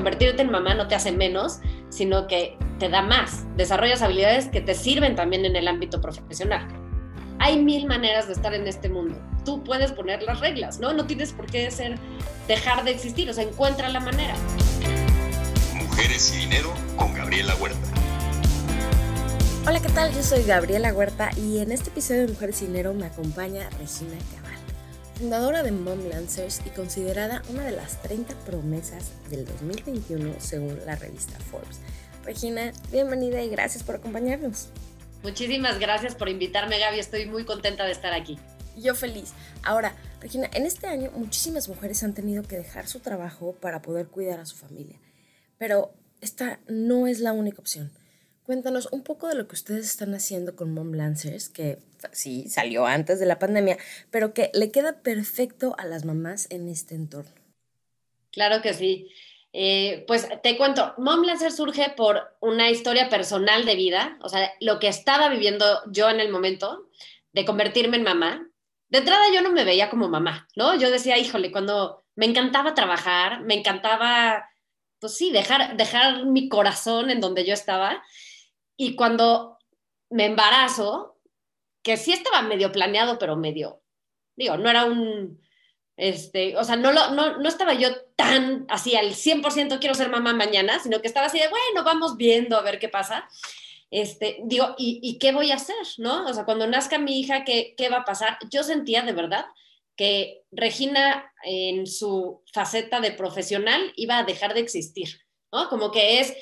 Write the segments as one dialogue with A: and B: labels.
A: convertirte en mamá no te hace menos, sino que te da más. Desarrollas habilidades que te sirven también en el ámbito profesional. Hay mil maneras de estar en este mundo. Tú puedes poner las reglas, ¿no? No tienes por qué ser, dejar de existir, o sea, encuentra la manera.
B: Mujeres y dinero con Gabriela Huerta.
C: Hola, ¿qué tal? Yo soy Gabriela Huerta y en este episodio de Mujeres y Dinero me acompaña Regina Cabal, fundadora de Mom Lancers y considerada una de las 30 promesas del 2021 según la revista Forbes. Regina, bienvenida y gracias por acompañarnos.
A: Muchísimas gracias por invitarme, Gaby. Estoy muy contenta de estar aquí.
C: Yo feliz. Ahora, Regina, en este año muchísimas mujeres han tenido que dejar su trabajo para poder cuidar a su familia. Pero esta no es la única opción. Cuéntanos un poco de lo que ustedes están haciendo con Mom Lancers, que sí salió antes de la pandemia, pero que le queda perfecto a las mamás en este entorno.
A: Claro que sí. Eh, pues te cuento, Mom Lancer surge por una historia personal de vida, o sea, lo que estaba viviendo yo en el momento de convertirme en mamá. De entrada yo no me veía como mamá, ¿no? Yo decía, híjole, cuando me encantaba trabajar, me encantaba, pues sí, dejar, dejar mi corazón en donde yo estaba. Y cuando me embarazo, que sí estaba medio planeado, pero medio, digo, no era un, este, o sea, no, lo, no, no estaba yo tan así al 100% quiero ser mamá mañana, sino que estaba así de, bueno, vamos viendo a ver qué pasa. Este, digo, ¿y, ¿y, qué voy a hacer? ¿No? O sea, cuando nazca mi hija, ¿qué, ¿qué va a pasar? Yo sentía de verdad que Regina en su faceta de profesional iba a dejar de existir, ¿no? Como que es,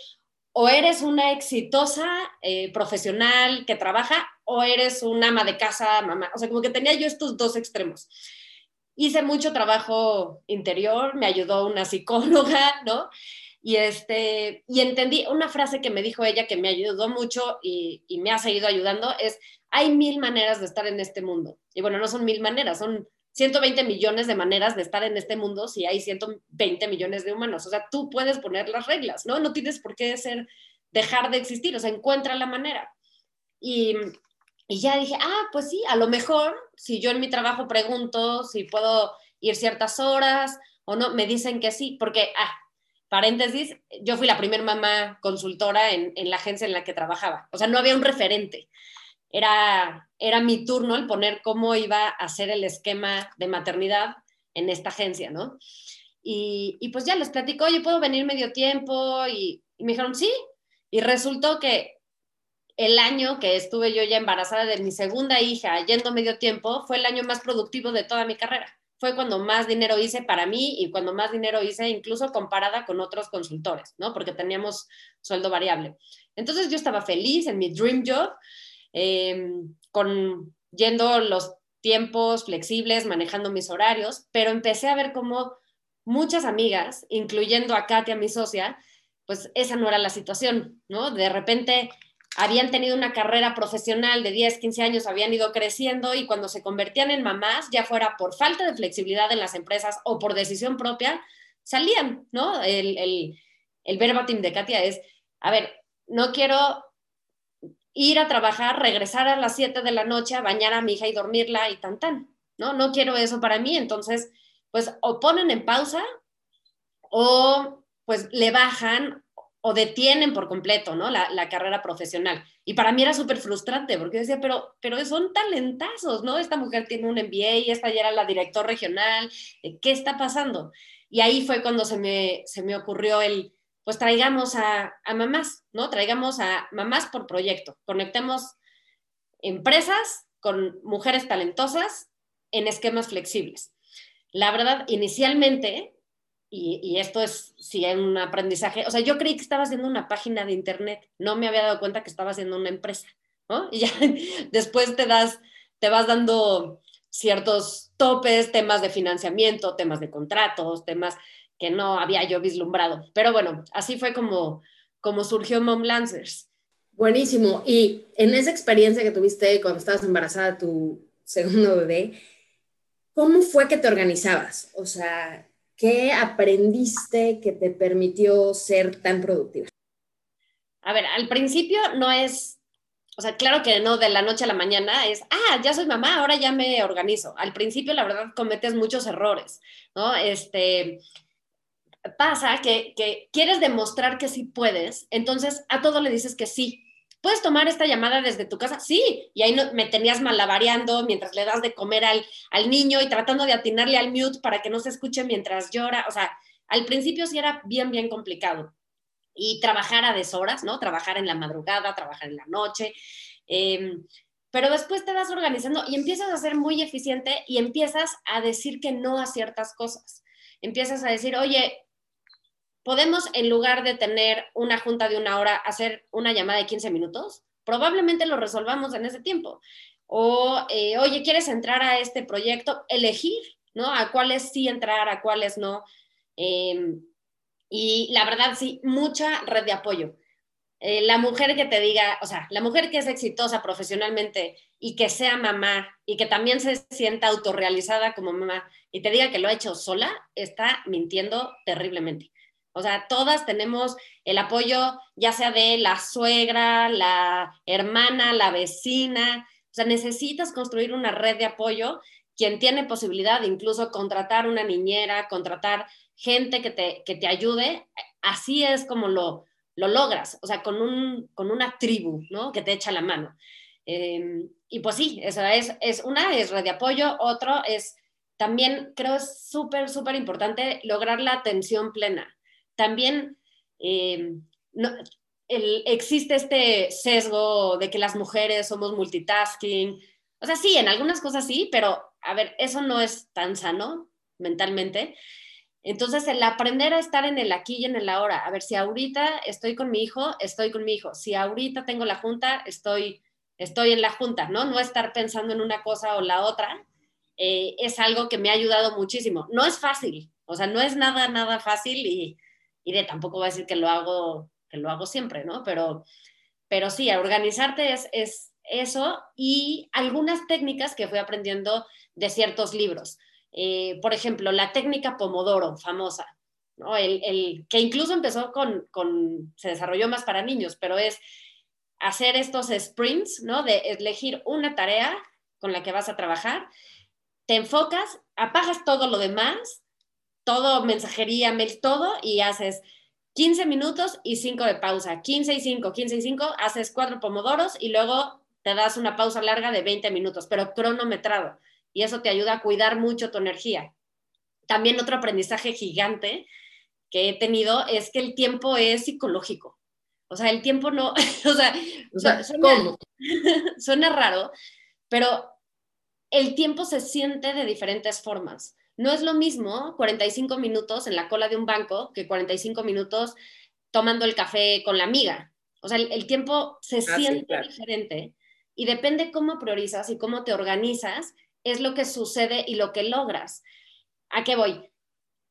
A: o eres una exitosa eh, profesional que trabaja, o eres una ama de casa, mamá. O sea, como que tenía yo estos dos extremos hice mucho trabajo interior, me ayudó una psicóloga, ¿no? Y, este, y entendí una frase que me dijo ella que me ayudó mucho y, y, me ha seguido ayudando, es, hay mil maneras de estar en este mundo. Y bueno, no son mil maneras, son 120 millones de maneras de estar en este mundo si hay 120 millones de humanos. O sea, tú puedes poner las reglas, ¿no? No tienes por qué ser, dejar de existir, o sea, encuentra la manera. Y, y ya dije, ah, pues sí, a lo mejor si yo en mi trabajo pregunto si puedo ir ciertas horas o no, me dicen que sí, porque, ah, paréntesis, yo fui la primera mamá consultora en, la agencia en la que trabajaba. O sea, no había un referente. Era, era mi turno el poner cómo iba a hacer el esquema de maternidad en esta agencia, ¿no? Y, y pues ya les platico, oye, ¿puedo venir medio tiempo? Y, y me dijeron, sí. Y resultó que el año que estuve yo ya embarazada de mi segunda hija, yendo medio tiempo, fue el año más productivo de toda mi carrera. Fue cuando más dinero hice para mí y cuando más dinero hice incluso comparada con otros consultores, ¿no? Porque teníamos sueldo variable. Entonces yo estaba feliz en mi dream job, eh, con yendo los tiempos flexibles, manejando mis horarios, pero empecé a ver cómo muchas amigas, incluyendo a Katia, mi socia, pues esa no era la situación, ¿no? De repente habían tenido una carrera profesional de 10, 15 años, habían ido creciendo y cuando se convertían en mamás, ya fuera por falta de flexibilidad en las empresas o por decisión propia, salían, ¿no? El, el, el verbatim de Katia es, a ver, no quiero ir a trabajar, regresar a las 7 de la noche a bañar a mi hija y dormirla y tan tan, ¿no? No quiero eso para mí, entonces, pues o ponen en pausa o pues le bajan o detienen por completo, ¿no? La, carrera profesional. Y para mí era súper frustrante porque decía, pero, pero son talentazos, ¿no? Esta mujer tiene un MBA y esta ya era la director regional, eh, ¿qué está pasando? Y ahí fue cuando se me, se me ocurrió el, pues traigamos a mamás, ¿no? Traigamos a mamás por proyecto, conectemos empresas con mujeres talentosas en esquemas flexibles. La verdad, inicialmente y, esto es si hay un aprendizaje, o sea, yo creí que estaba haciendo una página de internet, no me había dado cuenta que estaba haciendo una empresa, ¿no? Y ya después te das, te vas dando ciertos topes, temas de financiamiento, temas de contratos, temas que no había yo vislumbrado. Pero bueno, así fue como, como surgió Mom Lancers.
C: Buenísimo. Y en esa experiencia que tuviste cuando estabas embarazada tu segundo bebé, ¿cómo fue que te organizabas? O sea, ¿Qué aprendiste que te permitió ser tan productiva?
A: A ver, al principio no es, o sea, claro que no de la noche a la mañana es, ah, ya soy mamá, ahora ya me organizo. Al principio, la verdad, cometes muchos errores, ¿no? Este, pasa que, que quieres demostrar que sí puedes, entonces a todo le dices que sí. ¿Puedes tomar esta llamada desde tu casa? Sí. Y ahí no, me tenías malabareando mientras le das de comer al, al niño y tratando de atinarle al mute para que no se escuche mientras llora. O sea, al principio sí era bien, bien complicado. Y trabajar a deshoras, ¿no? Trabajar en la madrugada, trabajar en la noche. Em, pero después te vas organizando y empiezas a ser muy eficiente y empiezas a decir que no a ciertas cosas. Empiezas a decir, oye, podemos en lugar de tener una junta de una hora, hacer una llamada de 15 minutos. Probablemente lo resolvamos en ese tiempo. O, eh, oye, ¿quieres entrar a este proyecto? Elegir, ¿no? A cuáles sí entrar, a cuáles no. Em, y la verdad, sí, mucha red de apoyo. Eh, la mujer que te diga, o sea, la mujer que es exitosa profesionalmente y que sea mamá y que también se sienta autorrealizada como mamá y te diga que lo ha hecho sola, está mintiendo terriblemente. O sea, todas tenemos el apoyo, ya sea de la suegra, la hermana, la vecina. O sea, necesitas construir una red de apoyo. Quien tiene posibilidad de incluso contratar una niñera, contratar gente que te, que te ayude, así es como lo, lo logras, o sea, con, un, con una tribu, ¿no? Que te echa la mano. Em, y pues sí, esa es, es una, es red de apoyo, otro es también, creo es súper, súper importante lograr la atención plena. También em, no, existe este sesgo de que las mujeres somos multitasking. O sea, sí, en algunas cosas sí, pero a ver, eso no es tan sano mentalmente. Entonces, el aprender a estar en el aquí y en el ahora, a ver si ahorita estoy con mi hijo, estoy con mi hijo. Si ahorita tengo la junta, estoy, estoy en la junta, ¿no? No estar pensando en una cosa o la otra, eh, es algo que me ha ayudado muchísimo. No es fácil, o sea, no es nada, nada fácil y, y tampoco voy a decir que lo hago, que lo hago siempre, ¿no? Pero, pero sí, organizarte es, es eso y algunas técnicas que fui aprendiendo de ciertos libros. Eh, por ejemplo, la técnica Pomodoro, famosa, ¿no? el, que incluso empezó con, con, se desarrolló más para niños, pero es hacer estos sprints, ¿no? De elegir una tarea con la que vas a trabajar, te enfocas, apagas todo lo demás, todo, mensajería, mail, todo, y haces 15 minutos y 5 de pausa, 15 y 5, 15 y 5, haces cuatro pomodoros y luego te das una pausa larga de 20 minutos, pero cronometrado y eso te ayuda a cuidar mucho tu energía. También otro aprendizaje gigante que he tenido es que el tiempo es psicológico. O sea, el tiempo no, o sea, suena, suena raro, pero el tiempo se siente de diferentes formas. No es lo mismo 45 minutos en la cola de un banco que 45 minutos tomando el café con la amiga. O sea, el, tiempo se ah, siente diferente y depende cómo priorizas y cómo te organizas, es lo que sucede y lo que logras. ¿A qué voy?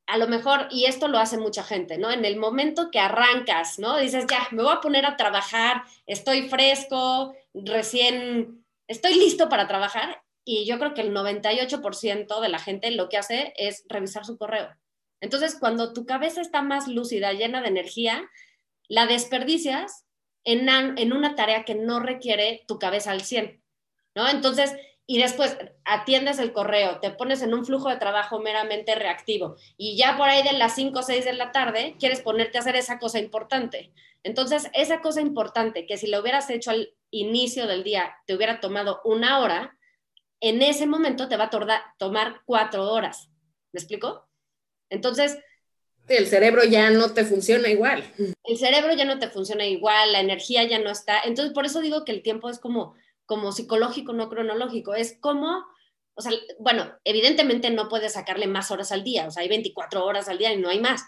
A: A lo mejor, y esto lo hace mucha gente, ¿no? En el momento que arrancas, ¿no? Dices, ya, me voy a poner a trabajar, estoy fresco, recién, estoy listo para trabajar. Y yo creo que el 98% de la gente lo que hace es revisar su correo. Entonces, cuando tu cabeza está más lúcida, llena de energía, la desperdicias en, en una tarea que no requiere tu cabeza al 100, ¿no? Entonces, y después atiendes el correo, te pones en un flujo de trabajo meramente reactivo y ya por ahí de las 5 o 6 de la tarde quieres ponerte a hacer esa cosa importante. Entonces, esa cosa importante que si lo hubieras hecho al inicio del día te hubiera tomado una hora, en ese momento te va a tomar cuatro horas. ¿Me explico? Entonces...
C: El cerebro ya no te funciona igual.
A: El cerebro ya no te funciona igual, la energía ya no está. Entonces, por eso digo que el tiempo es como como psicológico, no cronológico, es como, o sea, bueno, evidentemente no puedes sacarle más horas al día, o sea, hay 24 horas al día y no hay más,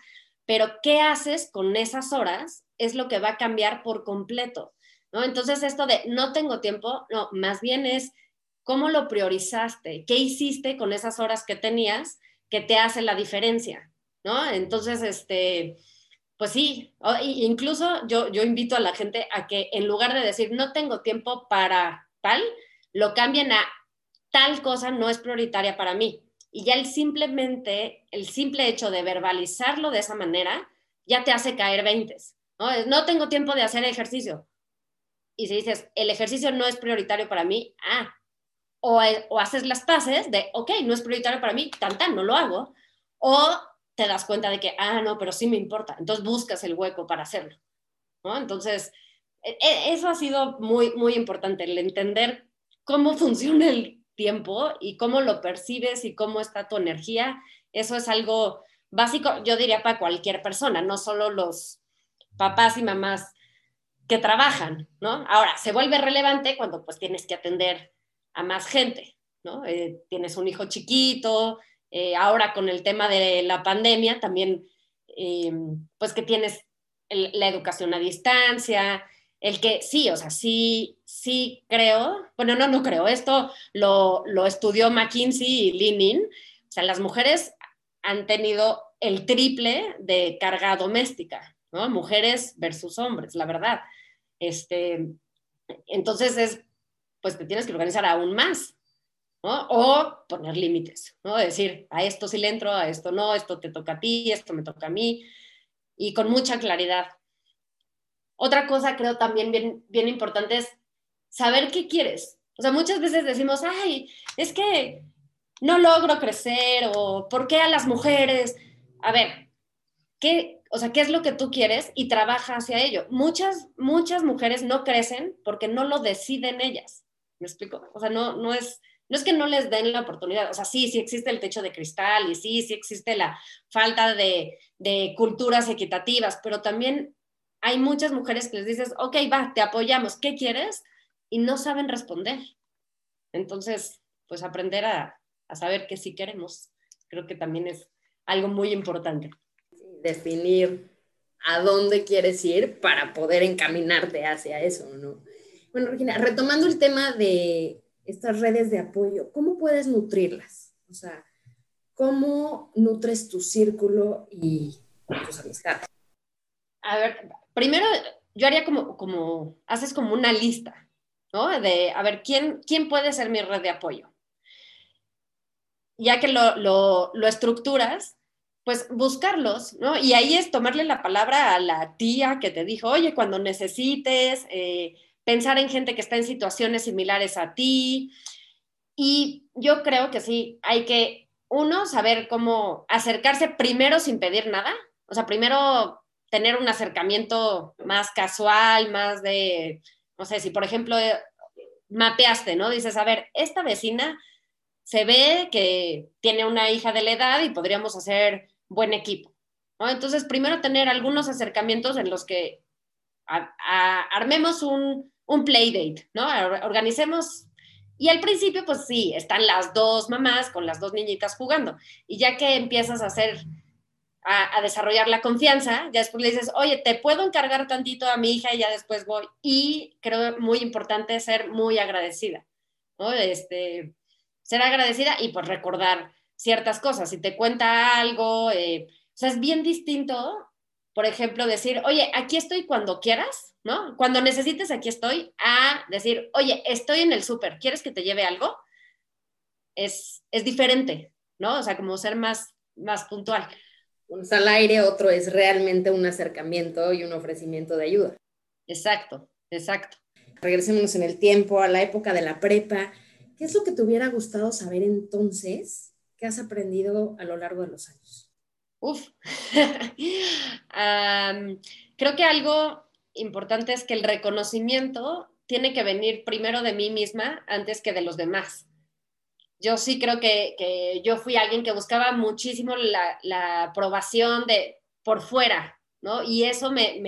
A: pero ¿qué haces con esas horas? Es lo que va a cambiar por completo, ¿no? Entonces esto de no tengo tiempo, no, más bien es cómo lo priorizaste, qué hiciste con esas horas que tenías que te hace la diferencia, ¿no? Entonces, este, pues sí, incluso yo, yo invito a la gente a que en lugar de decir no tengo tiempo para tal, lo cambien a tal cosa no es prioritaria para mí. Y ya el simplemente, el simple hecho de verbalizarlo de esa manera, ya te hace caer 20. ¿no? no tengo tiempo de hacer ejercicio. Y si dices, el ejercicio no es prioritario para mí, ah, o, o haces las paces de, ok, no es prioritario para mí, tan tan, no lo hago. O te das cuenta de que, ah, no, pero sí me importa. Entonces buscas el hueco para hacerlo. Entonces, e, e, eso ha sido muy, muy importante, el entender cómo funciona el tiempo y cómo lo percibes y cómo está tu energía. Eso es algo básico, yo diría, para cualquier persona, no solo los papás y mamás que trabajan, ¿no? Ahora, se vuelve relevante cuando pues tienes que atender a más gente, ¿no? Eh, tienes un hijo chiquito, eh, ahora con el tema de la pandemia también, eh, pues que tienes la educación a distancia, el que sí, o sea, sí, sí creo, bueno, no, no creo, esto lo, lo estudió McKinsey y Lenin, o sea, las mujeres han tenido el triple de carga doméstica, ¿no? Mujeres versus hombres, la verdad. Este, entonces es, pues te tienes que organizar aún más, ¿no? O poner límites, ¿no? Decir, a esto sí le entro, a esto no, esto te toca a ti, esto me toca a mí, y con mucha claridad. Otra cosa creo también bien, bien importante es saber qué quieres. O sea, muchas veces decimos, ay, es que no logro crecer o ¿por qué a las mujeres? A ver, ¿qué, o sea, ¿qué es lo que tú quieres? Y trabaja hacia ello. Muchas, muchas mujeres no crecen porque no lo deciden ellas. ¿Me explico? O sea, no, no, es, no es que no les den la oportunidad. O sea, sí, sí existe el techo de cristal y sí, sí existe la falta de, de culturas equitativas, pero también hay muchas mujeres que les dices, ok, va, te apoyamos, ¿qué quieres? Y no saben responder. Entonces, pues aprender a, a saber qué sí queremos, creo que también es algo muy importante.
C: Definir a dónde quieres ir para poder encaminarte hacia eso, ¿no? Bueno, Regina, retomando el tema de estas redes de apoyo, ¿cómo puedes nutrirlas? O sea, ¿cómo nutres tu círculo y tus amistades?
A: A ver, primero yo haría como, como, haces como una lista, ¿no? De, a ver, ¿quién, ¿quién puede ser mi red de apoyo? Ya que lo, lo, lo estructuras, pues buscarlos, ¿no? Y ahí es tomarle la palabra a la tía que te dijo, oye, cuando necesites, eh, pensar en gente que está en situaciones similares a ti. Y yo creo que sí, hay que, uno, saber cómo acercarse primero sin pedir nada, o sea, primero tener un acercamiento más casual, más de, no sé, si por ejemplo eh, mapeaste, ¿no? Dices, a ver, esta vecina se ve que tiene una hija de la edad y podríamos hacer buen equipo. Entonces, primero tener algunos acercamientos en los que armemos un, un playdate, ¿no? Organicemos y al principio, pues sí, están las dos mamás con las dos niñitas jugando. Y ya que empiezas a hacer a, desarrollar la confianza, ya después le dices, oye, te puedo encargar tantito a mi hija y ya después voy. Y creo muy importante ser muy agradecida, ¿no? Este, ser agradecida y pues recordar ciertas cosas. Si te cuenta algo, eh, o sea, es bien distinto, por ejemplo, decir, oye, aquí estoy cuando quieras, ¿no? Cuando necesites, aquí estoy, a decir, oye, estoy en el súper, ¿quieres que te lleve algo? Es, es diferente, ¿no? O sea, como ser más, más puntual
C: uno está al aire, otro es realmente un acercamiento y un ofrecimiento de ayuda.
A: Exacto, exacto.
C: Regresémonos en el tiempo, a la época de la prepa. ¿Qué es lo que te hubiera gustado saber entonces que has aprendido a lo largo de los años?
A: Uf, creo que algo importante es que el reconocimiento tiene que venir primero de mí misma antes que de los demás yo sí creo que, yo fui alguien que buscaba muchísimo la, aprobación de por fuera, ¿no? Y eso me,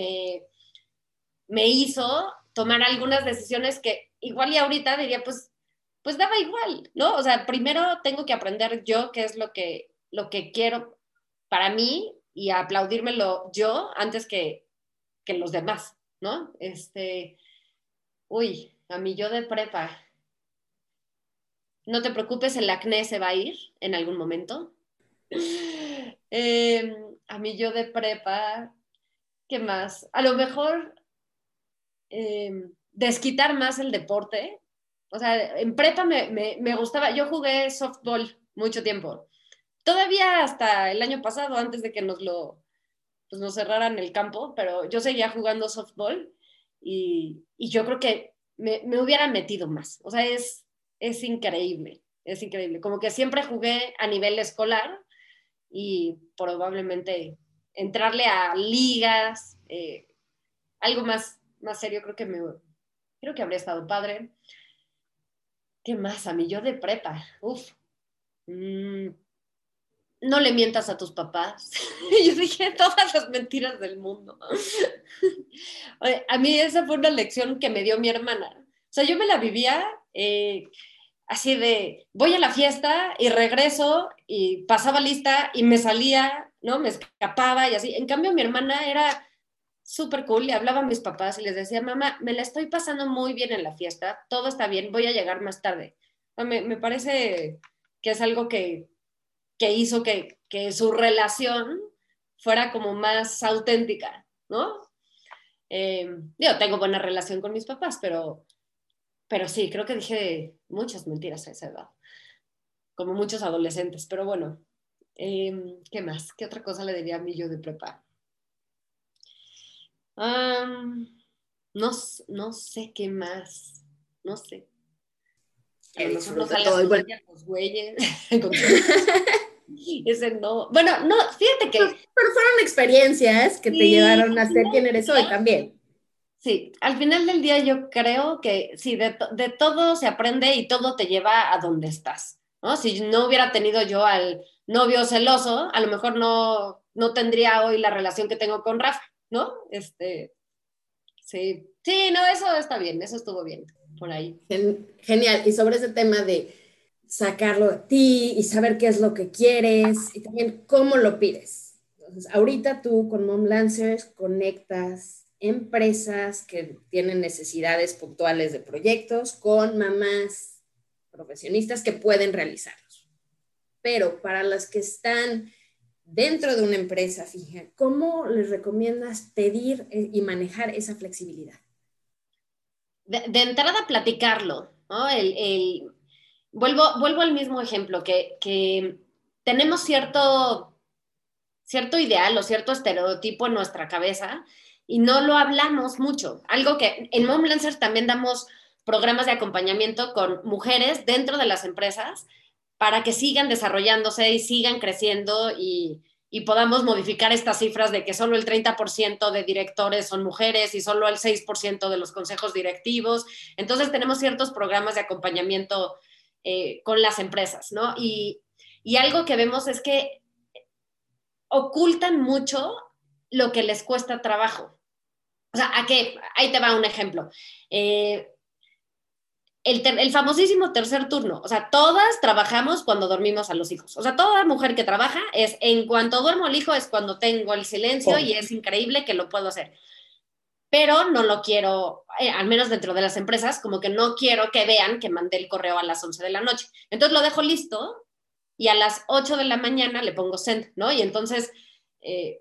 A: me, hizo tomar algunas decisiones que igual y ahorita diría, pues, pues daba igual, ¿no? O sea, primero tengo que aprender yo qué es lo que, lo que quiero para mí y aplaudírmelo yo antes que, que los demás, ¿no? Este, uy, a mí yo de prepa, no te preocupes, el acné se va a ir en algún momento. Em, a mí yo de prepa, ¿qué más? A lo mejor em, desquitar más el deporte. O sea, en prepa me, gustaba, yo jugué softball mucho tiempo. Todavía hasta el año pasado, antes de que nos lo pues nos cerraran el campo, pero yo seguía jugando softball y, y yo creo que me, me hubiera metido más. O sea, es, es increíble, es increíble. Como que siempre jugué a nivel escolar y probablemente entrarle a ligas, eh, algo más, más serio, creo que me, creo que habría estado padre. ¿Qué más? A mí yo de prepa, uf. Mm, no le mientas a tus papás. yo dije todas las mentiras del mundo. a mí esa fue una lección que me dio mi hermana. O sea, yo me la vivía eh, así de, voy a la fiesta y regreso y pasaba lista y me salía, ¿no? Me escapaba y así. En cambio, mi hermana era súper cool y hablaba a mis papás y les decía, mamá, me la estoy pasando muy bien en la fiesta, todo está bien, voy a llegar más tarde. Me, me parece que es algo que, que hizo que, que, su relación fuera como más auténtica, ¿no? Eh, yo tengo buena relación con mis papás, pero, pero sí, creo que dije muchas mentiras a esa edad, como muchos adolescentes, pero bueno, eh, ¿qué más? ¿Qué otra cosa le diría a mí yo de prepa? no, no sé qué más, no sé. A lo mejor no los güeyes. Ese no. Bueno, no, fíjate que.
C: Pero, fueron experiencias que te llevaron a ser quien eres hoy también.
A: Sí, al final del día yo creo que sí, de, de, todo se aprende y todo te lleva a donde estás. ¿no? Si no hubiera tenido yo al novio celoso, a lo mejor no, no tendría hoy la relación que tengo con Rafa, ¿no? Este, sí, sí, no, eso está bien, eso estuvo bien por ahí.
C: Genial, y sobre ese tema de sacarlo de ti y saber qué es lo que quieres y también cómo lo pides. Entonces, ahorita tú con Mom Lancers conectas empresas que tienen necesidades puntuales de proyectos con mamás profesionistas que pueden realizarlos. Pero para las que están dentro de una empresa fija, ¿cómo les recomiendas pedir eh, y manejar esa flexibilidad?
A: De, entrada, platicarlo, ¿no? el, vuelvo, vuelvo al mismo ejemplo, que, tenemos cierto, cierto ideal o cierto estereotipo en nuestra cabeza y no lo hablamos mucho. Algo que en Mom Lancers también damos programas de acompañamiento con mujeres dentro de las empresas para que sigan desarrollándose y sigan creciendo y, y podamos modificar estas cifras de que solo el 30% de directores son mujeres y solo el 6% de los consejos directivos. Entonces tenemos ciertos programas de acompañamiento eh, con las empresas, ¿no? Y, algo que vemos es que ocultan mucho lo que les cuesta trabajo. O sea, ¿a qué? Ahí te va un ejemplo. Eh, el, famosísimo tercer turno. O sea, todas trabajamos cuando dormimos a los hijos. O sea, toda mujer que trabaja es en cuanto duermo al hijo es cuando tengo el silencio y es increíble que lo puedo hacer pero no lo quiero, eh, al menos dentro de las empresas, como que no quiero que vean que mandé el correo a las 11 de la noche. Entonces lo dejo listo y a las 8 de la mañana le pongo send, ¿no? Y entonces, eh,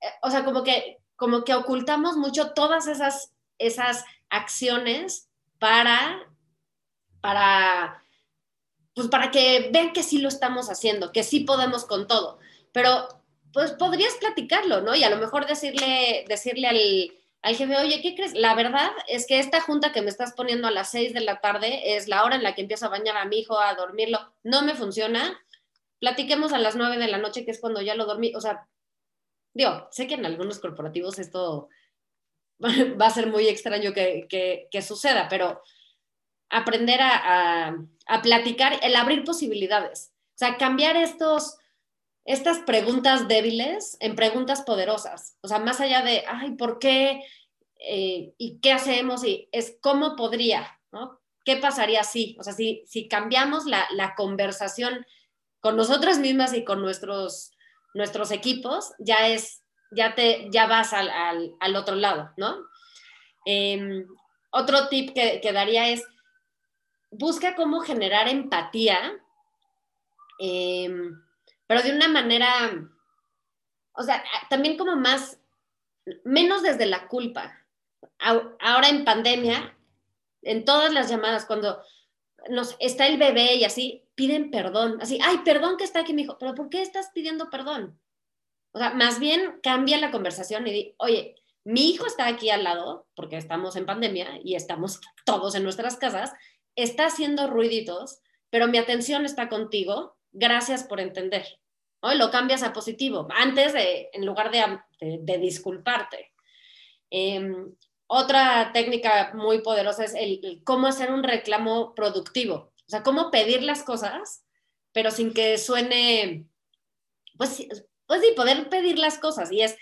A: eh, o sea, como que, como que ocultamos mucho todas esas, esas acciones para, para, pues para que vean que sí lo estamos haciendo, que sí podemos con todo. Pero, pues podrías platicarlo, ¿no? Y a lo mejor decirle, decirle al al jefe, oye, ¿qué crees? La verdad es que esta junta que me estás poniendo a las 6 de la tarde es la hora en la que empiezo a bañar a mi hijo, a dormirlo. No me funciona. Platiquemos a las 9 de la noche, que es cuando ya lo dormí. O sea, digo, sé que en algunos corporativos esto va a ser muy extraño que, suceda, pero aprender a, a, platicar, el abrir posibilidades. O sea, cambiar estos estas preguntas débiles en preguntas poderosas. O sea, más allá de, ay, ¿por qué? Eh, ¿Y qué hacemos? Y es cómo podría, ¿no? ¿Qué pasaría si? O sea, si, si cambiamos la, conversación con nosotras mismas y con nuestros, nuestros equipos, ya es, ya te, ya vas al, otro lado, ¿no? Em, otro tip que, que, daría es, busca cómo generar empatía. Eh, pero de una manera, o sea, también como más, menos desde la culpa. Ahora en pandemia, en todas las llamadas, cuando nos está el bebé y así, piden perdón, así, ay, perdón que está aquí mi hijo, pero ¿por qué estás pidiendo perdón? O sea, más bien cambia la conversación y di, oye, mi hijo está aquí al lado, porque estamos en pandemia y estamos todos en nuestras casas, está haciendo ruiditos, pero mi atención está contigo, gracias por entender. Lo cambias a positivo, antes de, en lugar de, disculparte. Em, otra técnica muy poderosa es el, cómo hacer un reclamo productivo, o sea, cómo pedir las cosas, pero sin que suene, pues, pues sí, poder pedir las cosas, y es,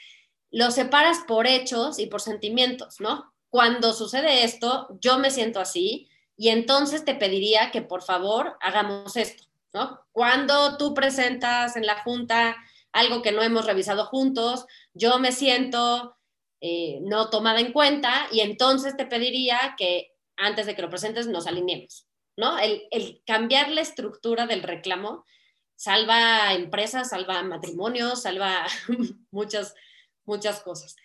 A: lo separas por hechos y por sentimientos, ¿no? Cuando sucede esto, yo me siento así, y entonces te pediría que por favor hagamos esto, ¿no? Cuando tú presentas en la junta algo que no hemos revisado juntos, yo me siento eh, no tomada en cuenta y entonces te pediría que antes de que lo presentes nos alineemos, ¿no? El, cambiar la estructura del reclamo salva empresas, salva matrimonios, salva muchas, muchas cosas.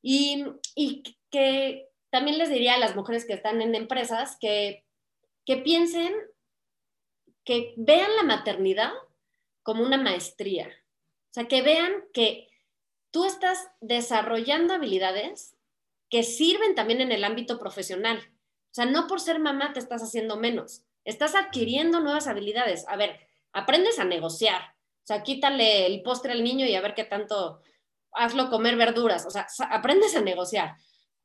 A: Y, y que también les diría a las mujeres que están en empresas que, que piensen, que vean la maternidad como una maestría. O sea, que vean que tú estás desarrollando habilidades que sirven también en el ámbito profesional. O sea, no por ser mamá te estás haciendo menos, estás adquiriendo nuevas habilidades. A ver, aprendes a negociar. O sea, quítale el postre al niño y a ver qué tanto, hazlo comer verduras. O sea, aprendes a negociar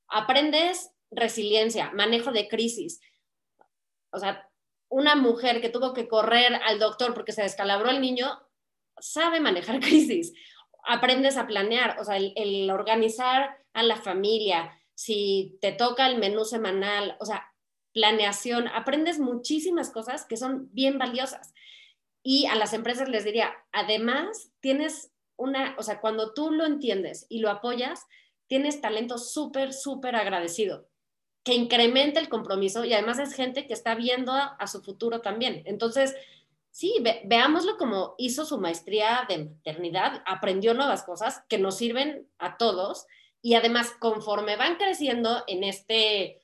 A: aprendes resiliencia, manejo de crisis. O sea, una mujer que tuvo que correr al doctor porque se descalabró el niño, sabe manejar crisis. Aprendes a planear, o sea, el, organizar a la familia, si te toca el menú semanal, o sea, planeación, aprendes muchísimas cosas que son bien valiosas. Y a las empresas les diría, además, tienes una, o sea, cuando tú lo entiendes y lo apoyas, tienes talento súper, súper agradecido, que incrementa el compromiso y además es gente que está viendo a, su futuro también. Entonces, sí, veámoslo como hizo su maestría de maternidad, aprendió nuevas cosas que nos sirven a todos y además conforme van creciendo en, este,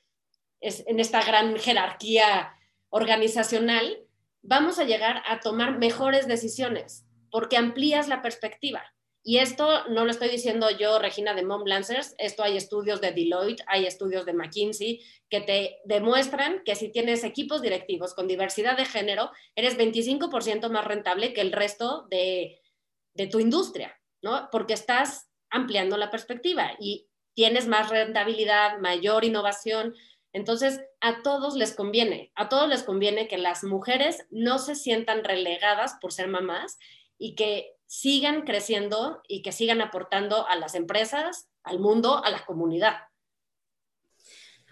A: en esta gran jerarquía organizacional, vamos a llegar a tomar mejores decisiones porque amplías la perspectiva. Y esto no lo estoy diciendo yo, Regina, de Mom Lancers, esto hay estudios de Deloitte, hay estudios de McKinsey que te demuestran que si tienes equipos directivos con diversidad de género, eres 25% más rentable que el resto de, de tu industria, ¿no? Porque estás ampliando la perspectiva y tienes más rentabilidad, mayor innovación. Entonces, a todos les conviene, a todos les conviene que las mujeres no se sientan relegadas por ser mamás y que sigan creciendo y que sigan aportando a las empresas, al mundo, a la comunidad.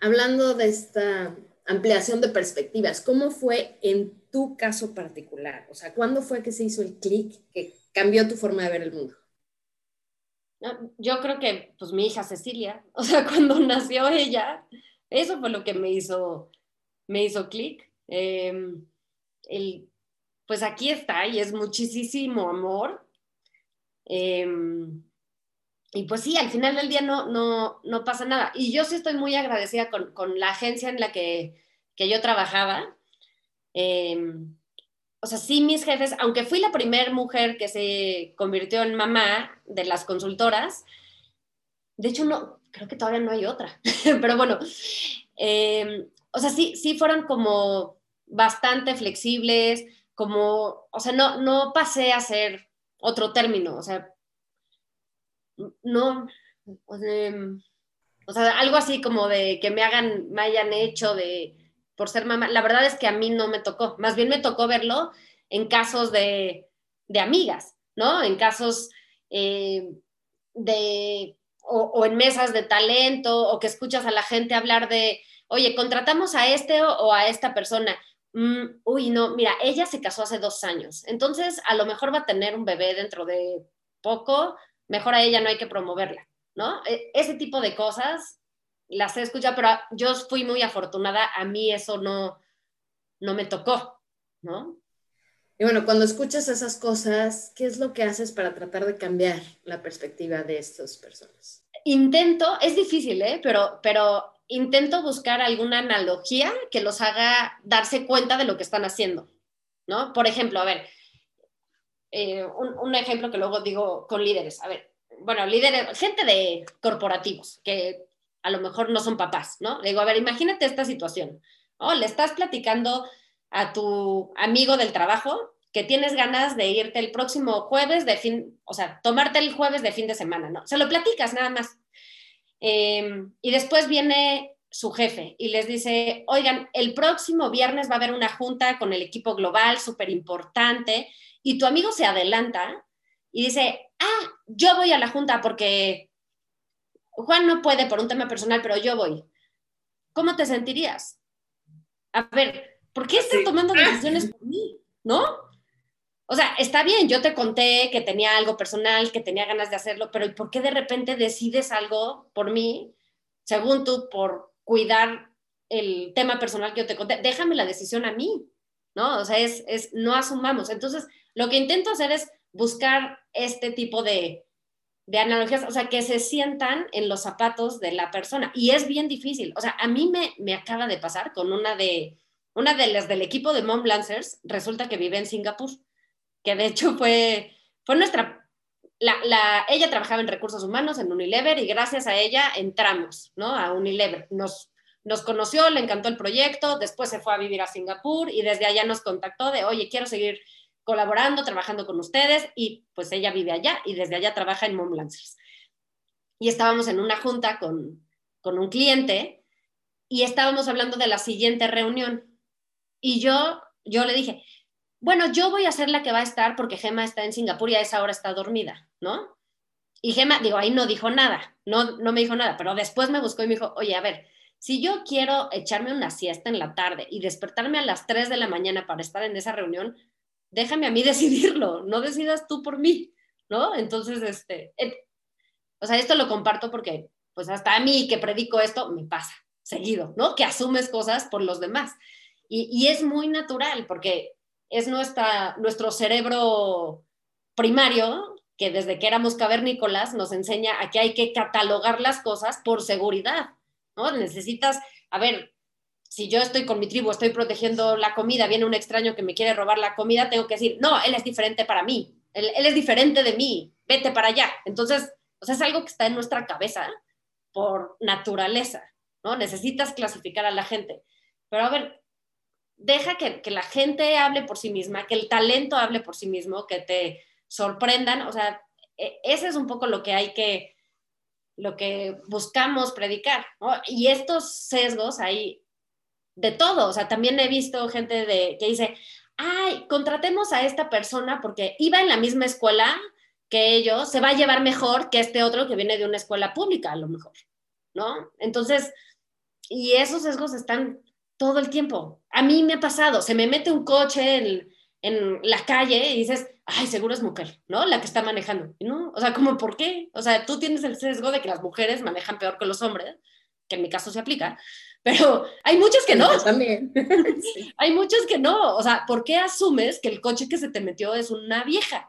C: Hablando de esta ampliación de perspectivas, ¿cómo fue en tu caso particular? O sea, ¿cuándo fue que se hizo el clic que cambió tu forma de ver el mundo?
A: Yo creo que, pues, mi hija Cecilia, o sea, cuando nació ella, eso fue lo que me hizo, me hizo clic. Em, pues aquí está y es muchísimo amor Em, y pues sí, al final del día no, no, no pasa nada. Y yo sí estoy muy agradecida con, con la agencia en la que, que yo trabajaba. Em, o sea, sí, mis jefes, aunque fui la primera mujer que se convirtió en mamá de las consultoras, de hecho, no, creo que todavía no hay otra, pero bueno, em, o sea, sí, sí fueron como bastante flexibles, como, o sea, no, no pasé a ser otro término, o sea, no, o sea, algo así como de que me hagan, me hayan hecho de, por ser mamá, la verdad es que a mí no me tocó, más bien me tocó verlo en casos de, de amigas, ¿no? En casos eh, de, o, en mesas de talento, o que escuchas a la gente hablar de, oye, contratamos a este o a esta persona. Mm, uy, no, mira, ella se casó hace dos años, entonces a lo mejor va a tener un bebé dentro de poco, mejor a ella no hay que promoverla, ¿no? E, ese tipo de cosas las he escuchado, pero yo fui muy afortunada, a mí eso no, no me tocó, ¿no?
C: Y bueno, cuando escuchas esas cosas, ¿qué es lo que haces para tratar de cambiar la perspectiva de estas personas?
A: Intento, es difícil, ¿eh? Pero, pero intento buscar alguna analogía que los haga darse cuenta de lo que están haciendo, ¿no? Por ejemplo, a ver, eh, un, ejemplo que luego digo con líderes, a ver, bueno, líderes, gente de corporativos que a lo mejor no son papás, ¿no? digo, a ver, imagínate esta situación, ¿no? Le estás platicando a tu amigo del trabajo que tienes ganas de irte el próximo jueves de fin, o sea, tomarte el jueves de fin de semana, ¿no? Se lo platicas nada más. Em, y después viene su jefe y les dice, oigan, el próximo viernes va a haber una junta con el equipo global súper importante y tu amigo se adelanta y dice, ah, yo voy a la junta porque Juan no puede por un tema personal, pero yo voy. ¿Cómo te sentirías? A ver, ¿por qué están tomando decisiones por mí? ¿No? O sea, está bien, yo te conté que tenía algo personal, que tenía ganas de hacerlo, pero ¿por qué de repente decides algo por mí, según tú, por cuidar el tema personal que yo te conté? Déjame la decisión a mí, ¿no? O sea, es, es no asumamos. Entonces, lo que intento hacer es buscar este tipo de, de analogías, o sea, que se sientan en los zapatos de la persona. Y es bien difícil. O sea, a mí me, me acaba de pasar con una de, una de las del equipo de Mom Lancers, resulta que vive en Singapur, que de hecho fue, fue nuestra, la, la, ella trabajaba en recursos humanos en Unilever y gracias a ella entramos, ¿no? A Unilever. Nos, nos conoció, le encantó el proyecto, después se fue a vivir a Singapur y desde allá nos contactó de, oye, quiero seguir colaborando, trabajando con ustedes y pues ella vive allá y desde allá trabaja en Mom Lancers. Y estábamos en una junta con, con un cliente y estábamos hablando de la siguiente reunión. Y yo, yo le dije, bueno, yo voy a ser la que va a estar porque Gema está en Singapur y a esa hora está dormida, ¿no? Y Gema, digo, ahí no dijo nada, no, no me dijo nada, pero después me buscó y me dijo, oye, a ver, si yo quiero echarme una siesta en la tarde y despertarme a las 3 de la mañana para estar en esa reunión, déjame a mí decidirlo, no decidas tú por mí, ¿no? Entonces, este, o sea, esto lo comparto porque, pues hasta a mí que predico esto, me pasa seguido, ¿no? Que asumes cosas por los demás. Y es muy natural porque es nuestra, nuestro cerebro primario que desde que éramos cavernícolas nos enseña a que hay que catalogar las cosas por seguridad, ¿no? Necesitas, a ver, si yo estoy con mi tribu, estoy protegiendo la comida, viene un extraño que me quiere robar la comida, tengo que decir, no, él es diferente para mí, él, es diferente de mí, vete para allá. Entonces, o sea, es algo que está en nuestra cabeza por naturaleza, ¿no? Necesitas clasificar a la gente. Pero a ver, deja que, que la gente hable por sí misma, que el talento hable por sí mismo, que te sorprendan, o sea, e, ese es un poco lo que hay que, lo que buscamos predicar. Y estos sesgos ahí de todo. O sea, también he visto gente de, que dice, ay, contratemos a esta persona porque iba en la misma escuela que ellos, se va a llevar mejor que este otro que viene de una escuela pública, a lo mejor, ¿no? Entonces, y esos sesgos están todo el tiempo. A mí me ha pasado, se me mete un coche en, en la calle y dices, ay, seguro es mujer, ¿no? La que está manejando. ¿No? O sea, ¿cómo por qué? O sea, tú tienes el sesgo de que las mujeres manejan peor que los hombres, que en mi caso se aplica, pero hay muchos que no.
C: también.
A: Hay muchos que no. O sea, ¿por qué asumes que el coche que se te metió es una vieja?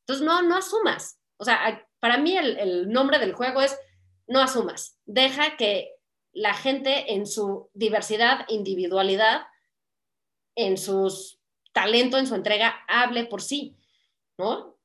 A: Entonces, no, no asumas. O sea, para mí el, el nombre del juego es no asumas. Deja que la gente en su diversidad, individualidad, en sus talento, en su entrega, hable por sí, ¿no?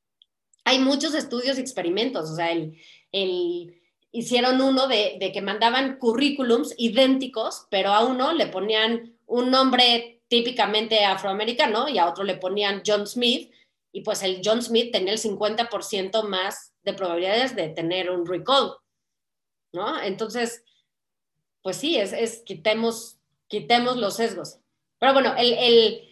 A: Hay muchos estudios y experimentos, o sea, el, el hicieron uno de, que mandaban currículums idénticos, pero a uno le ponían un nombre típicamente afroamericano y a otro le ponían John Smith, y pues el John Smith tenía el 50% más de probabilidades de tener un recall, ¿no? Entonces, pues sí, es, quitemos, quitemos los sesgos. Pero bueno, el, el,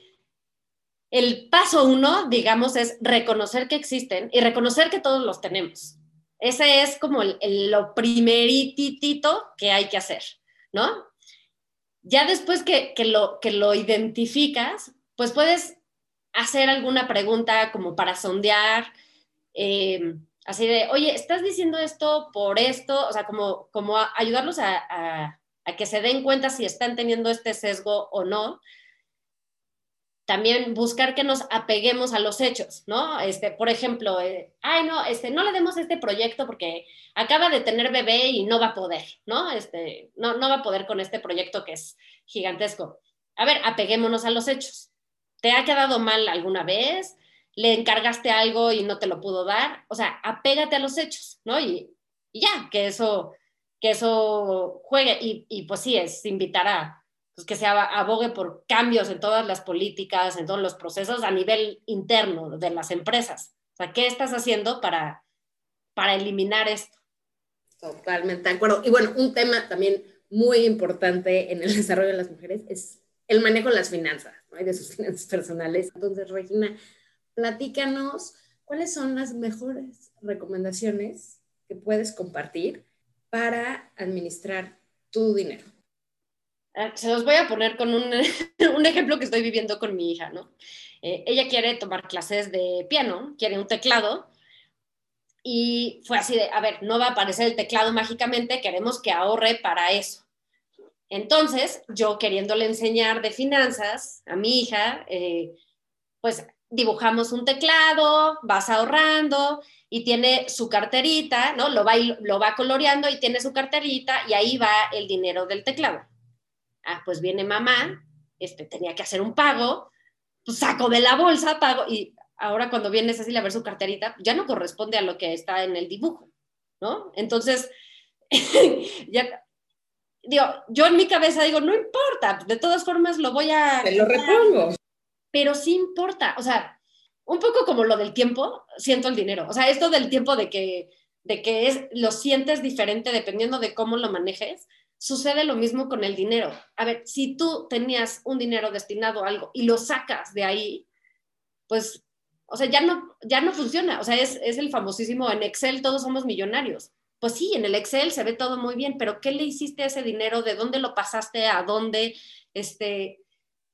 A: el paso uno, digamos, es reconocer que existen y reconocer que todos los tenemos. Ese es como lo primeritito que hay que hacer, ¿no? Ya después que, lo, que lo identificas, pues puedes hacer alguna pregunta como para sondear, eh, así de, oye, ¿estás diciendo esto por esto? O sea, como, como ayudarlos a que se den cuenta si están teniendo este sesgo o no también buscar que nos apeguemos a los hechos, ¿no? Este, por ejemplo, eh, ay, no, este, no le demos este proyecto porque acaba de tener bebé y no va a poder, ¿no? Este, no, no va a poder con este proyecto que es gigantesco. A ver, apeguémonos a los hechos. ¿Te ha quedado mal alguna vez? ¿Le encargaste algo y no te lo pudo dar? O sea, apégate a los hechos, ¿no? Y, y ya, que eso, que eso juegue. Y, y pues sí, es invitar a, pues, que se abogue por cambios en todas las políticas, en todos los procesos a nivel interno de las empresas. O sea, ¿qué estás haciendo para, para eliminar esto?
C: Totalmente de acuerdo. Y bueno, un tema también muy importante en el desarrollo de las mujeres es el manejo de las finanzas, ¿no? de sus finanzas personales. Entonces, Regina, platícanos cuáles son las mejores recomendaciones que puedes compartir para administrar tu dinero.
A: Ah, se los voy a poner con un, ejemplo que estoy viviendo con mi hija, ¿no? Eh, ella quiere tomar clases de piano, quiere un teclado, y fue así de, a ver, no va a aparecer el teclado mágicamente, queremos que ahorre para eso. Entonces, yo queriéndole enseñar de finanzas a mi hija, eh, pues dibujamos un teclado, vas ahorrando y tiene su carterita, ¿no? Lo va, lo va coloreando y tiene su carterita y ahí va el dinero del teclado. Ah, pues viene mamá, este, tenía que hacer un pago, pues saco de la bolsa, pago y ahora cuando viene Cecilia a ver su carterita, ya no corresponde a lo que está en el dibujo, ¿no? Entonces, ya, digo, yo en mi cabeza digo, no importa, de todas formas lo voy a...
C: Te lo repongo.
A: Pero sí importa, o sea, un poco como lo del tiempo, siento el dinero. O sea, esto del tiempo de que, de que es, lo sientes diferente dependiendo de cómo lo manejes, sucede lo mismo con el dinero. A ver, si tú tenías un dinero destinado a algo y lo sacas de ahí, pues, o sea, ya no, ya no funciona. O sea, es, es el famosísimo, en Excel todos somos millonarios pues sí, en el Excel se ve todo muy bien, pero ¿qué le hiciste ese dinero? ¿De dónde lo pasaste? ¿A dónde? Este,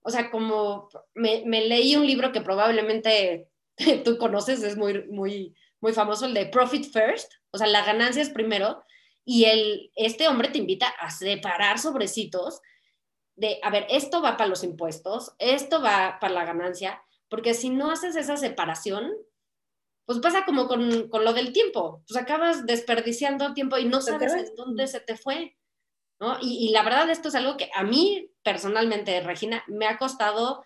A: o sea, como me, leí un libro que probablemente tú conoces, es muy, muy, muy famoso, el de Profit First, o sea, la ganancia es primero, y el, este hombre te invita a separar sobrecitos de, a ver, esto va para los impuestos, esto va para la ganancia, porque si no haces esa separación, pues pasa como con, lo del tiempo, pues acabas desperdiciando tiempo y no sabes en dónde se te fue, ¿no? Y, la verdad esto es algo que a mí personalmente, Regina, me ha costado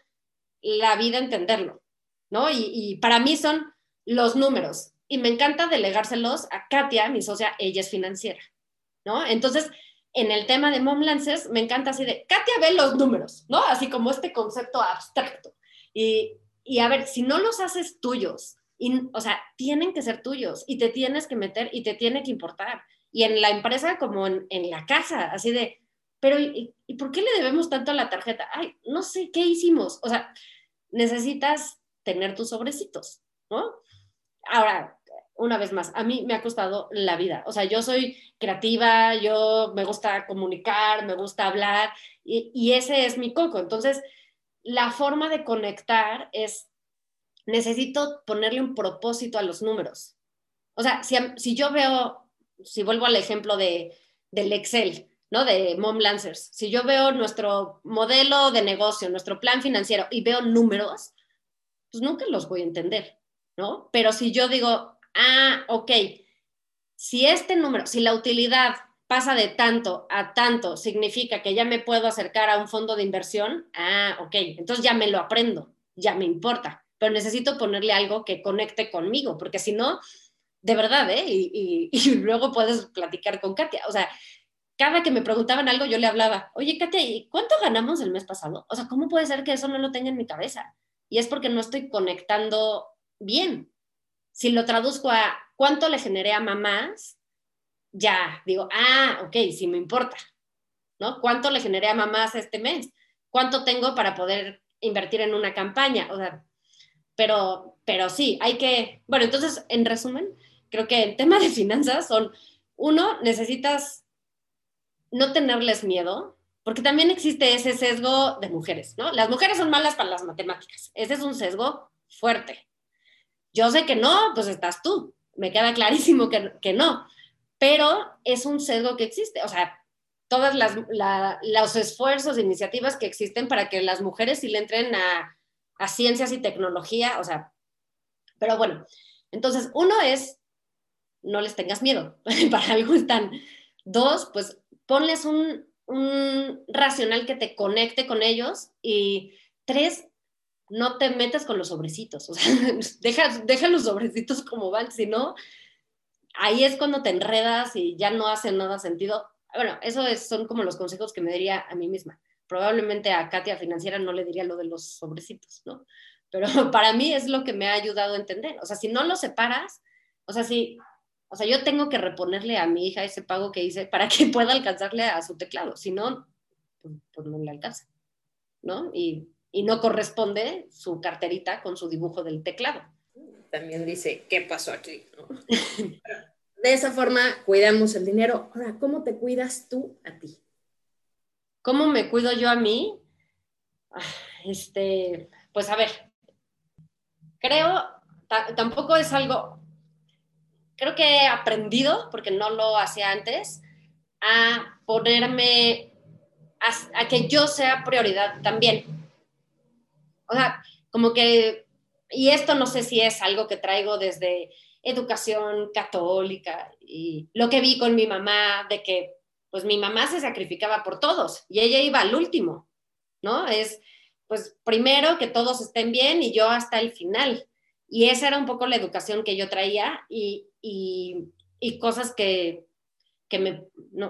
A: la vida entenderlo, ¿no? Y, para mí son los números y me encanta delegárselos a Katia, mi socia, ella es financiera, ¿no? Entonces, en el tema de Mom Lances, me encanta así de, Katia ve los números, ¿no? Así como este concepto abstracto. Y, y a ver, si no los haces tuyos, y, o sea, tienen que ser tuyos y te tienes que meter y te tiene que importar. Y en la empresa como en la casa, así de, pero ¿y, ¿y, por qué le debemos tanto a la tarjeta? Ay, no sé, ¿qué hicimos? O sea, necesitas tener tus sobrecitos, ¿no? Ahora, una vez más, a mí me ha costado la vida. O sea, yo soy creativa, yo me gusta comunicar, me gusta hablar y, ese es mi coco. Entonces, la forma de conectar es necesito ponerle un propósito a los números. O sea, si, yo veo, si vuelvo al ejemplo de, del Excel, ¿no? De Mom Lancers, si yo veo nuestro modelo de negocio, nuestro plan financiero y veo números, pues nunca los voy a entender, ¿no? Pero si yo digo, ah, ok, si este número, si la utilidad pasa de tanto a tanto, significa que ya me puedo acercar a un fondo de inversión, ah, ok, entonces ya me lo aprendo, ya me importa pero necesito ponerle algo que conecte conmigo, porque si no, de verdad, ¿eh? Y, y, luego puedes platicar con Katia. O sea, cada que me preguntaban algo, yo le hablaba, oye, Katia, ¿y cuánto ganamos el mes pasado? O sea, ¿cómo puede ser que eso no lo tenga en mi cabeza? Y es porque no estoy conectando bien. Si lo traduzco a cuánto le generé a mamás, ya digo, ah, ok, sí me importa, ¿no? ¿Cuánto le generé a mamás este mes? ¿Cuánto tengo para poder invertir en una campaña? O sea, pero, pero sí, hay que, bueno, entonces, en resumen, creo que el tema de finanzas son, uno, necesitas no tenerles miedo, porque también existe ese sesgo de mujeres, ¿no? Las mujeres son malas para las matemáticas, ese es un sesgo fuerte. Yo sé que no, pues estás tú, me queda clarísimo que, que no, pero es un sesgo que existe, o sea, todos los esfuerzos, iniciativas que existen para que las mujeres sí le entren a a ciencias y tecnología, o sea, pero bueno, entonces uno es, no les tengas miedo, para algo están. Dos, pues ponles un, un racional que te conecte con ellos y tres, no te metas con los sobrecitos, o sea, deja, deja los sobrecitos como van, si no, ahí es cuando te enredas y ya no hace nada sentido. Bueno, eso es, son como los consejos que me daría a mí misma. probablemente a Katia Financiera no le diría lo de los sobrecitos, ¿no? Pero para mí es lo que me ha ayudado a entender. O sea, si no lo separas, o sea, si, o sea, yo tengo que reponerle a mi hija ese pago que hice para que pueda alcanzarle a su teclado. Si no, pues, pues no le alcanza, ¿no? Y, y no corresponde su carterita con su dibujo del teclado.
C: También dice, ¿qué pasó aquí? de esa forma cuidamos el dinero. Ahora, ¿cómo te cuidas tú a ti?
A: ¿Cómo me cuido yo a mí? Ah, este, pues a ver, creo, tampoco es algo, creo que he aprendido, porque no lo hacía antes, a ponerme, a, que yo sea prioridad también. O sea, como que, y esto no sé si es algo que traigo desde educación católica y lo que vi con mi mamá, de que pues mi mamá se sacrificaba por todos y ella iba al último, ¿no? Es, pues primero que todos estén bien y yo hasta el final. Y esa era un poco la educación que yo traía y, cosas que, me,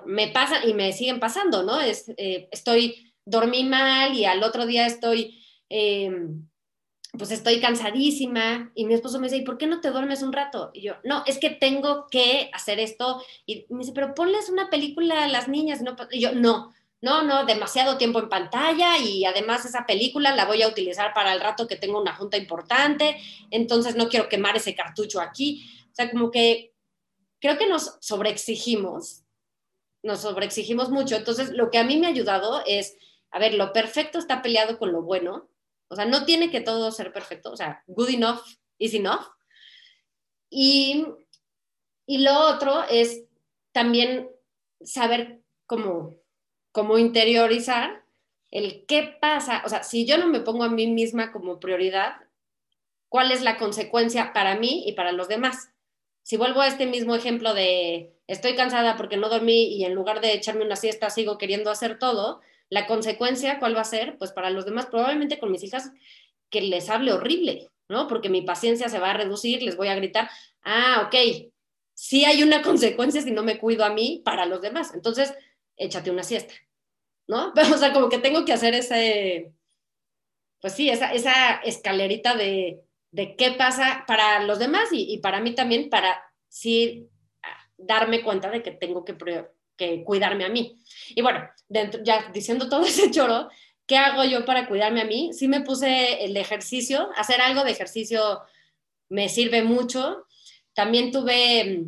A: me pasan y me siguen pasando, ¿no? Es, eh, estoy, dormí mal y al otro día estoy... Em, pues estoy cansadísima y mi esposo me dice, ¿y por qué no te duermes un rato? Y yo, no, es que tengo que hacer esto. Y me dice, pero ponles una película a las niñas. No, y yo, no, no, no, demasiado tiempo en pantalla y además esa película la voy a utilizar para el rato que tengo una junta importante, entonces no quiero quemar ese cartucho aquí. O sea, como que creo que nos sobreexigimos, nos sobreexigimos mucho. Entonces, lo que a mí me ha ayudado es, a ver, lo perfecto está peleado con lo bueno o sea, no tiene que todo ser perfecto. O sea, good enough is enough. Y, y lo otro es también saber cómo, cómo interiorizar el qué pasa. O sea, si yo no me pongo a mí misma como prioridad, ¿cuál es la consecuencia para mí y para los demás? Si vuelvo a este mismo ejemplo de estoy cansada porque no dormí y en lugar de echarme una siesta sigo queriendo hacer todo, la consecuencia, ¿cuál va a ser? Pues para los demás, probablemente con mis hijas, que les hable horrible, ¿no? Porque mi paciencia se va a reducir, les voy a gritar, ah, ok, sí hay una consecuencia si no me cuido a mí para los demás. Entonces, échate una siesta, ¿no? Pero, o sea, como que tengo que hacer ese, pues sí, esa, esa escalerita de, de qué pasa para los demás y, y, para mí también, para sí darme cuenta de que tengo que que cuidarme a mí. Y bueno, dentro, ya diciendo todo ese choro, ¿qué hago yo para cuidarme a mí? Sí me puse el ejercicio, hacer algo de ejercicio me sirve mucho. También tuve,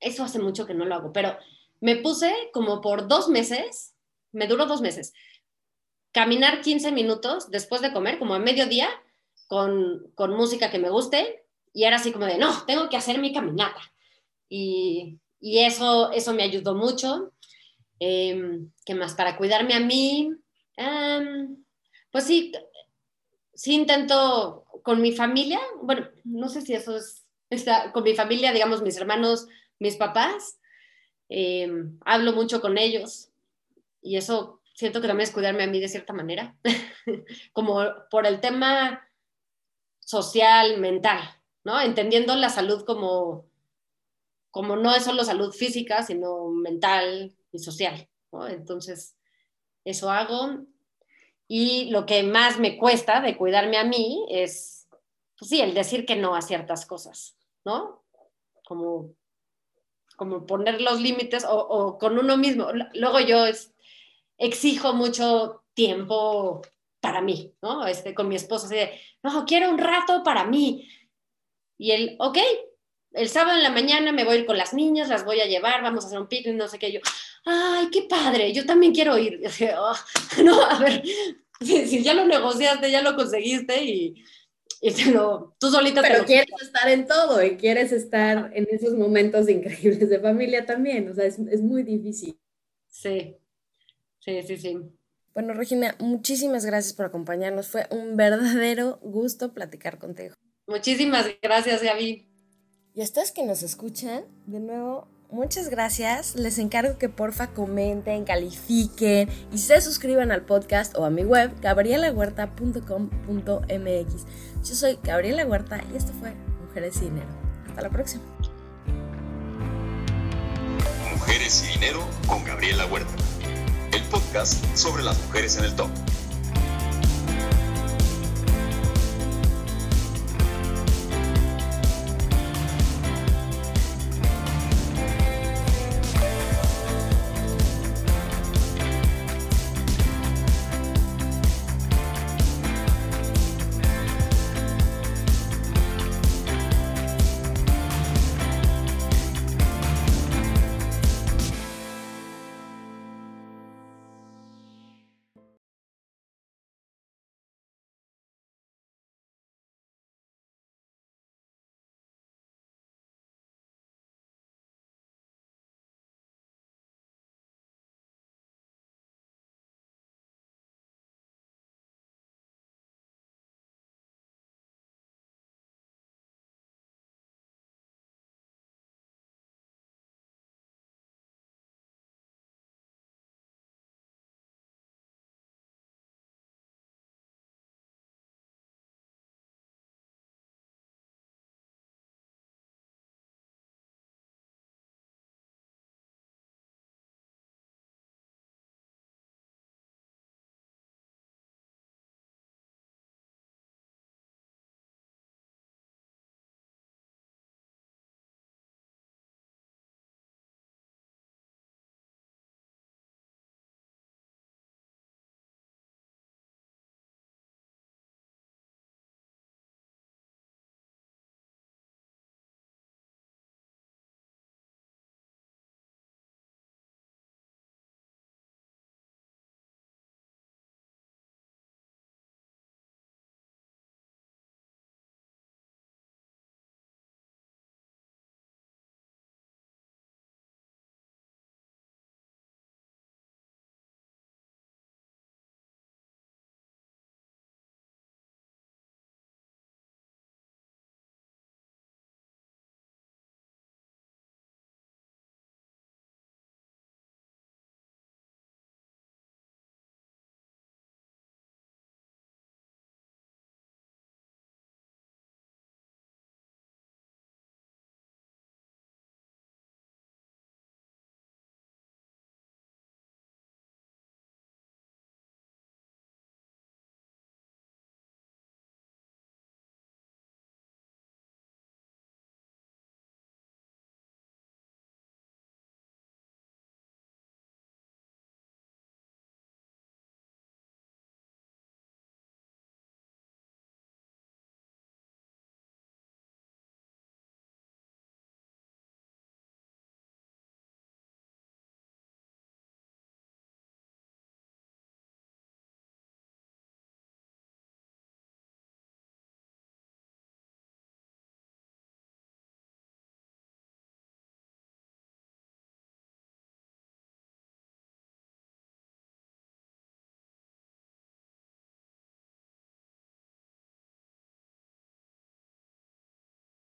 A: eso hace mucho que no lo hago, pero me puse como por dos meses, me duró dos meses, caminar 15 minutos después de comer, como a mediodía, con, con música que me guste, y era así como de, no, tengo que hacer mi caminata. Y y eso, eso me ayudó mucho. Em, ¿Qué más? Para cuidarme a mí, em, pues sí, sí intento con mi familia, bueno, no sé si eso es, está, con mi familia, digamos, mis hermanos, mis papás, em, hablo mucho con ellos y eso siento que también es cuidarme a mí de cierta manera, como por el tema social, mental, ¿no? Entendiendo la salud como como no es solo salud física, sino mental y social. Entonces, eso hago. Y lo que más me cuesta de cuidarme a mí es, pues sí, el decir que no a ciertas cosas, ¿no? Como, como poner los límites o, con uno mismo. Luego yo exijo mucho tiempo para mí, ¿no? Este, con mi esposo, así de, no, quiero un rato para mí. Y él, ok, el sábado en la mañana me voy a ir con las niñas, las voy a llevar, vamos a hacer un picnic, no sé qué. Yo, ay, qué padre, yo también quiero ir. Oh, no, a ver, si, ya lo negociaste, ya lo conseguiste y, y tú solita
C: Pero quieres estar en todo y quieres estar en esos momentos increíbles de familia también, o sea, es, es muy difícil.
A: Sí, sí, sí, sí.
C: Bueno, Regina, muchísimas gracias por acompañarnos. Fue un verdadero gusto platicar contigo.
A: Muchísimas gracias, Gaby.
C: Y a ustedes que nos escuchan, de nuevo, muchas gracias. Les encargo que porfa comenten, califiquen y se suscriban al podcast o a mi web, gabrielahuerta.com.mx. Yo soy Gabriela Huerta y esto fue Mujeres y Dinero. Hasta la próxima.
B: Mujeres y Dinero con Gabriela Huerta, el podcast sobre las mujeres en el top.